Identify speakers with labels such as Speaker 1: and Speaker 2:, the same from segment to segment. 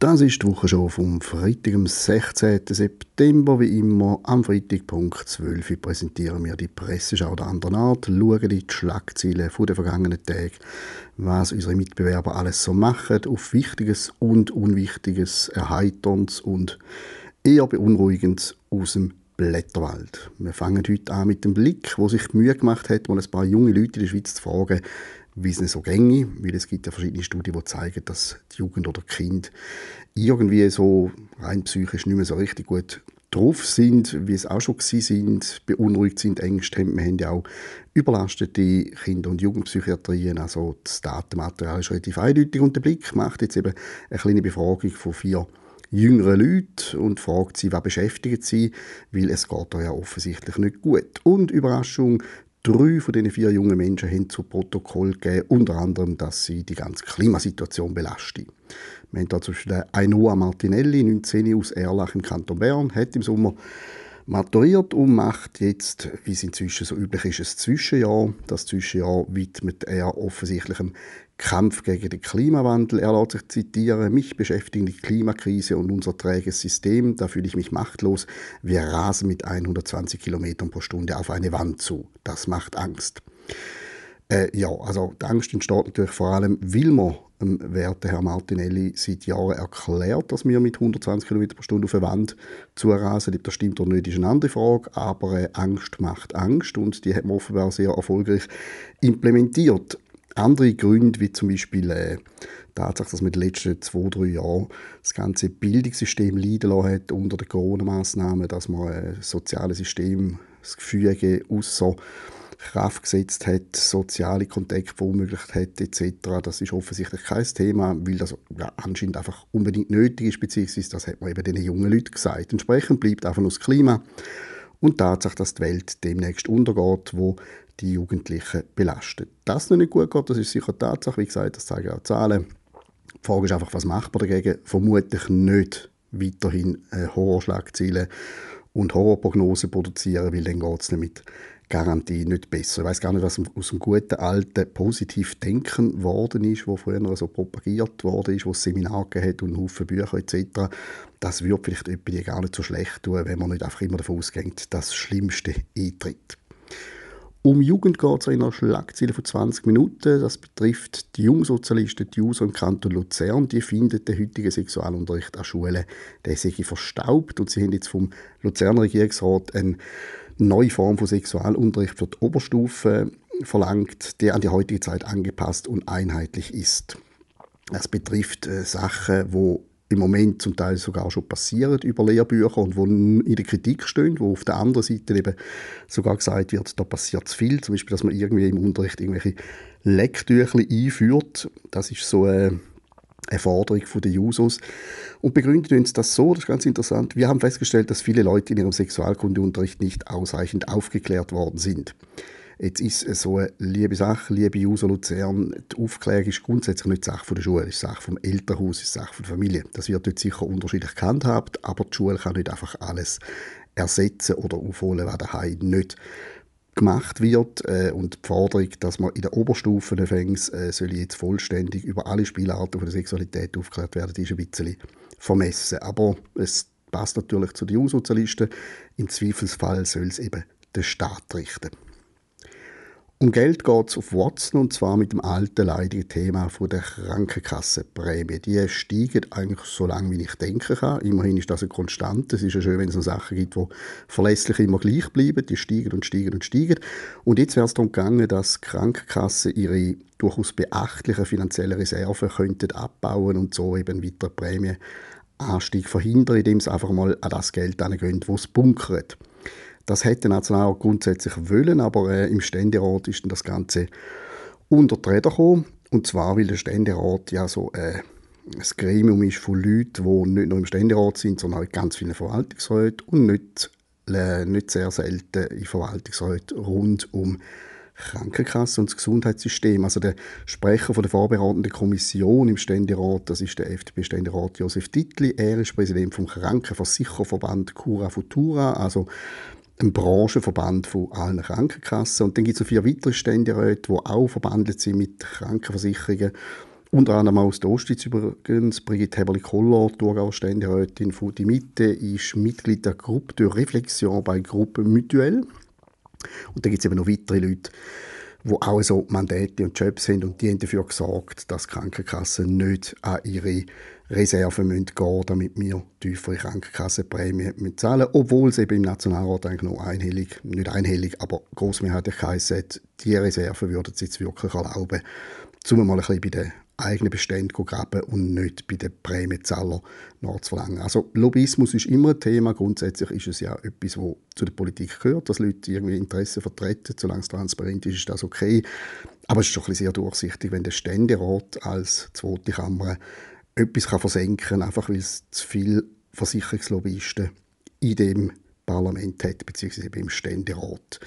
Speaker 1: Das ist die Woche schon vom Freitag, am 16. September. Wie immer, am Freitag, Punkt 12 Uhr, präsentieren wir die Presseschau der anderen Art, schauen die Schlagzeilen der vergangenen Tage, was unsere Mitbewerber alles so machen, auf Wichtiges und Unwichtiges, Erheiterndes und eher Beunruhigendes aus dem Blätterwald. Wir fangen heute an mit dem Blick, wo sich die Mühe gemacht hat, mal ein paar junge Leute in der Schweiz zu fragen, wie es nicht so gänge, weil es gibt ja verschiedene Studien, die zeigen, dass die Jugend oder Kind irgendwie so rein psychisch nicht mehr so richtig gut drauf sind, wie es auch schon gewesen sind, beunruhigt sind, Ängste haben. Wir haben ja auch überlastete Kinder- und Jugendpsychiatrien, also das Datenmaterial ist relativ eindeutig und der Blick macht jetzt eben eine kleine Befragung von vier jüngeren Leuten und fragt sie, was beschäftigt sie, weil es geht ja offensichtlich nicht gut. Und Überraschung, Drei von diesen vier jungen Menschen haben zu Protokoll gegeben, unter anderem, dass sie die ganze Klimasituation belasten. Wir haben da zum Beispiel Ainoa Martinelli, 19 aus Erlach im Kanton Bern, hat im Sommer maturiert und macht jetzt, wie es inzwischen so üblich ist, ein Zwischenjahr. Das Zwischenjahr widmet er offensichtlich dem Kampf gegen den Klimawandel. Er lässt sich zitieren, mich beschäftigt die Klimakrise und unser träges System, da fühle ich mich machtlos. Wir rasen mit 120 Kilometern pro Stunde auf eine Wand zu. Das macht Angst. Äh, ja, also die Angst entsteht natürlich vor allem, weil man ähm, werte Herr Martinelli seit Jahren erklärt, dass wir mit 120 km pro Stunde auf eine Wand zurasen. Ob das stimmt oder nicht, ist eine andere Frage. Aber äh, Angst macht Angst und die hat man offenbar sehr erfolgreich implementiert. Andere Gründe, wie zum Beispiel äh, die Tatsache, dass man in den letzten zwei, drei Jahren das ganze Bildungssystem leiden hat unter den Corona-Massnahmen, dass man äh, das soziale System, das Gefüge außer Kraft gesetzt hat, soziale Kontakte verunmöglicht hat etc. Das ist offensichtlich kein Thema, weil das ja, anscheinend einfach unbedingt nötig ist, beziehungsweise das hat man eben den jungen Leuten gesagt. Entsprechend bleibt einfach nur das Klima und die Tatsache, dass die Welt demnächst untergeht, wo die Jugendlichen belastet. Dass es nicht gut geht, das ist sicher Tatsache. Wie gesagt, das zeigen auch Zahlen. Die Frage ist einfach, was macht man dagegen? Vermutlich nicht weiterhin äh, Horrorschlagziele und Horrorprognosen produzieren, weil dann geht es mit Garantie nicht besser. Ich weiß gar nicht, was aus dem guten alten positiv denken worden ist, wo früher so propagiert worden ist, wo es Seminar gegeben hat und Haufen Bücher etc. Das würde vielleicht jemand gar nicht so schlecht tun, wenn man nicht einfach immer davon ausgeht, dass das Schlimmste eintritt. Um Jugend geht es in einer Schlagzeile von 20 Minuten. Das betrifft die Jungsozialisten, die User im Kanton Luzern. Die finden den heutigen Sexualunterricht an Schulen, der sei verstaubt. Und sie haben jetzt vom Luzerner Regierungsrat eine neue Form von Sexualunterricht für die Oberstufe verlangt, der an die heutige Zeit angepasst und einheitlich ist. Das betrifft äh, Sachen, wo im Moment zum Teil sogar schon passieren über Lehrbücher und wo in der Kritik stehen, wo auf der anderen Seite eben sogar gesagt wird, da passiert zu viel, zum Beispiel, dass man irgendwie im Unterricht irgendwelche Lecktücher einführt. Das ist so eine, eine Forderung der Jusos. Und begründet uns das so, das ist ganz interessant, wir haben festgestellt, dass viele Leute in ihrem Sexualkundeunterricht nicht ausreichend aufgeklärt worden sind. Jetzt ist es so eine liebe Sache, liebe User Luzern, die Aufklärung ist grundsätzlich nicht Sache der Schule, es ist Sache vom Elternhaus, es ist Sache der Familie. Das wird dort sicher unterschiedlich gehandhabt, aber die Schule kann nicht einfach alles ersetzen oder aufholen, was daheim nicht gemacht wird äh, und die Forderung, dass man in der Oberstufe fängt, äh, soll jetzt vollständig über alle Spielarten von der Sexualität aufgeklärt werden, ist ein bisschen vermessen. Aber es passt natürlich zu den Jungsozialisten. Im Zweifelsfall soll es eben der Staat richten. Um Geld geht es auf Watson und zwar mit dem alten leidigen Thema von der Krankenkassenprämie. Die steigen eigentlich so lange, wie ich denken kann. Immerhin ist das eine Konstante. Es ist ja schön, wenn es so Sachen gibt, die verlässlich immer gleich bleiben. Die steigen und steigen und steigen. Und jetzt wäre es darum gegangen, dass Krankenkassen ihre durchaus beachtlichen finanziellen Reserven könnten abbauen und so eben weiter Prämienanstieg verhindern, indem sie einfach mal an das Geld angehen, wo es bunkert. Das hätte der Nationalrat grundsätzlich wollen, aber äh, im Ständerat ist dann das Ganze unter die Räder gekommen. Und zwar, weil der Ständerat ja so äh, ein Gremium ist von Leuten, die nicht nur im Ständerat sind, sondern auch in ganz vielen Verwaltungsräten und nicht, äh, nicht sehr selten in Verwaltungsräten rund um Krankenkasse und das Gesundheitssystem. Also der Sprecher von der vorberatenden Kommission im Ständerat, das ist der FDP-Ständerat Josef Dittli. Er ist Präsident vom Krankenversicherverband Cura Futura, also ein Branchenverband von allen Krankenkassen. Und dann gibt es noch vier weitere Ständeräte, die auch verbandelt sind mit Krankenversicherungen. Unter anderem aus der Ostschweiz übrigens. Brigitte Heberli-Koller, Thurgauer Ständerätin von «Die Mitte», ist Mitglied der Gruppe de Reflexion bei Gruppe Mutuelle. Und da gibt es eben noch weitere Leute, die auch so Mandate und Jobs haben und die haben dafür gesorgt, dass Krankenkassen nicht an ihre Reserven müssen gehen damit wir tiefere Krankenkassenprämien zahlen obwohl es eben im Nationalrat eigentlich noch einhellig, nicht einhellig, aber grossmehrheitlich heisst, die Reserven würden es jetzt wirklich erlauben, um mal ein bisschen bei den eigenen Beständen graben und nicht bei den Prämienzahlern nachzuverlangen. Also Lobbyismus ist immer ein Thema. Grundsätzlich ist es ja etwas, was zu der Politik gehört, dass Leute irgendwie Interessen vertreten. Solange es transparent ist, ist das okay. Aber es ist schon sehr durchsichtig, wenn der Ständerat als zweite Kammer etwas kann versenken kann, einfach weil es zu viele Versicherungslobbyisten in dem Parlament hat, beziehungsweise im Ständerat.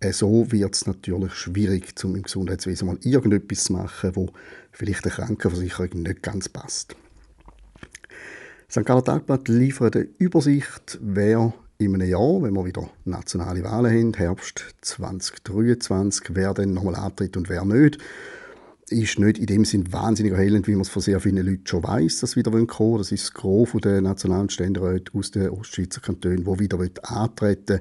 Speaker 1: Äh, so wird es natürlich schwierig, um im Gesundheitswesen mal irgendetwas zu machen, wo vielleicht der Krankenversicherung nicht ganz passt. St. Galler Tagblatt liefert eine Übersicht, wer in einem Jahr, wenn wir wieder nationale Wahlen haben, Herbst 2023, wer dann nochmal antritt und wer nicht ist nicht in dem Sinn wahnsinnig erhellend, wie man es von sehr vielen Leuten schon weiß, dass wieder kommen wollen. Das ist das Gros der nationalen Ständeräte aus den Ostschweizer Kantonen, die wieder antreten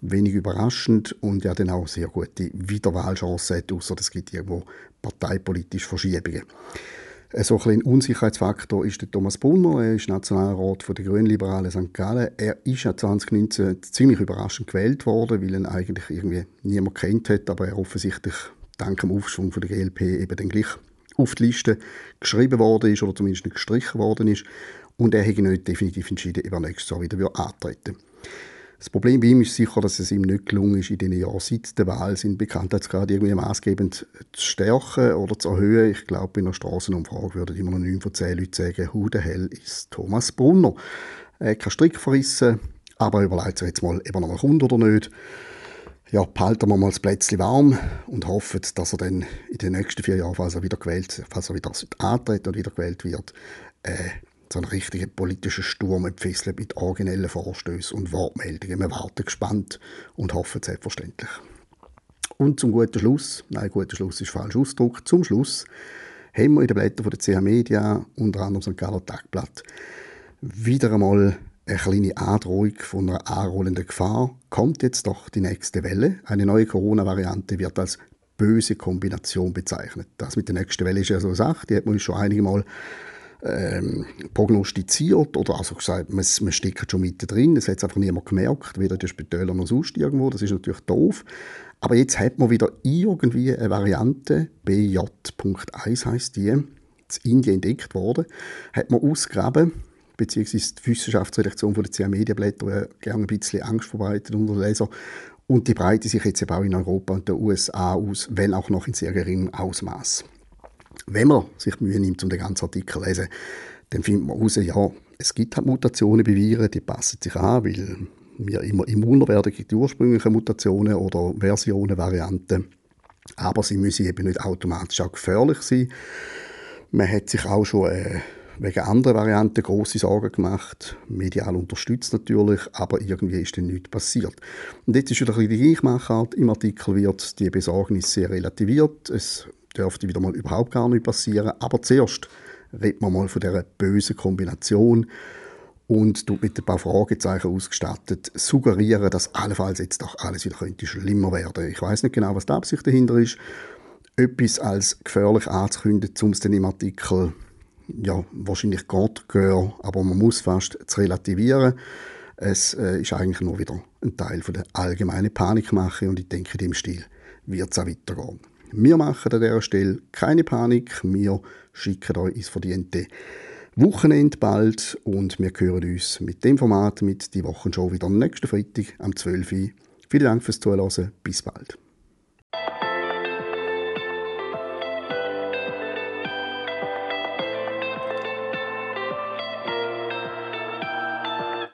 Speaker 1: Wenig überraschend und ja dann auch sehr gute Wiederwahlchancen hat, außer es gibt irgendwo parteipolitische Verschiebungen. So ein, ein Unsicherheitsfaktor ist der Thomas Brunner. Er ist Nationalrat der Grünliberalen St. Gallen. Er ist ja 2019 ziemlich überraschend gewählt worden, weil ihn eigentlich irgendwie niemand kennt hat, aber er offensichtlich dank dem Aufschwung von der GLP eben dann gleich auf die Liste geschrieben worden ist oder zumindest nicht gestrichen worden ist. Und er hat nicht definitiv entschieden, ob nächstes Jahr wieder antreten das Problem bei ihm ist sicher, dass es ihm nicht gelungen ist, in den Jahren seit der Wahl seinen Bekanntheitsgrad irgendwie maßgebend zu stärken oder zu erhöhen. Ich glaube, in einer Straßenumfrage würden immer noch 9 von 10 Leute sagen, who the hell ist Thomas Brunner? Er hat keinen Strick verrissen, aber überlegt sich jetzt mal, ob er noch mal kommt oder nicht ja, behalten wir mal das Plätzchen warm und hoffen, dass er dann in den nächsten vier Jahren, falls er wieder gewählt, falls er wieder antritt und wieder gewählt wird, äh, so einen richtigen politischen Sturm entfesselt mit originellen Vorstößen und Wortmeldungen. Wir warten gespannt und hoffen selbstverständlich. Und zum guten Schluss, nein, guter Schluss ist falsch Ausdruck, zum Schluss haben wir in den Blättern der CH Media, unter anderem St. Galler Tagblatt, wieder einmal eine kleine Androhung von einer anrollenden Gefahr. Kommt jetzt doch die nächste Welle. Eine neue Corona-Variante wird als böse Kombination bezeichnet. Das mit der nächsten Welle ist ja so eine Sache, die hat man schon einige Mal ähm, prognostiziert oder also gesagt, man, man steckt schon mitten drin, das hat einfach niemand gemerkt, weder die Spitäler noch sonst irgendwo, das ist natürlich doof. Aber jetzt hat man wieder irgendwie eine Variante, BJ.1 heißt die, in Indien entdeckt worden, hat man ausgegraben, beziehungsweise die Wissenschaftsredaktion der CA Medienblätter gerne ein bisschen Angst verbreitet unter den Leser. Und die breiten sich jetzt eben auch in Europa und den USA aus, wenn auch noch in sehr geringem Ausmaß. Wenn man sich Mühe nimmt, um den ganzen Artikel zu lesen, dann findet man heraus, ja, es gibt halt Mutationen bei Viren, die passen sich an, weil wir immer immuner werden gegen die ursprünglichen Mutationen oder Versionen, Varianten. Aber sie müssen eben nicht automatisch auch gefährlich sein. Man hat sich auch schon äh, wegen anderen Varianten große Sorgen gemacht. Medial unterstützt natürlich, aber irgendwie ist dann nichts passiert. Und jetzt ist wieder ein bisschen die Gleichmachart. Im Artikel wird die Besorgnis sehr relativiert. Es dürfte wieder mal überhaupt gar nicht passieren. Aber zuerst reden wir mal von dieser bösen Kombination und du mit ein paar Fragezeichen ausgestattet suggerieren, dass allenfalls jetzt doch alles wieder könnte schlimmer werden. Ich weiß nicht genau, was die Absicht dahinter ist. Etwas als gefährlich anzukündigen, um es dann im Artikel ja, wahrscheinlich geht gehen, aber man muss fast zu relativieren. Es äh, ist eigentlich nur wieder ein Teil von der allgemeinen Panikmache und ich denke, in dem Stil wird es auch weitergehen. Wir machen an dieser Stelle keine Panik, wir schicken euch ins verdiente Wochenende bald und wir hören uns mit dem Format, mit die Wochenshow wieder am nächsten Freitag am 12 Uhr. Vielen Dank fürs Zuhören, bis bald.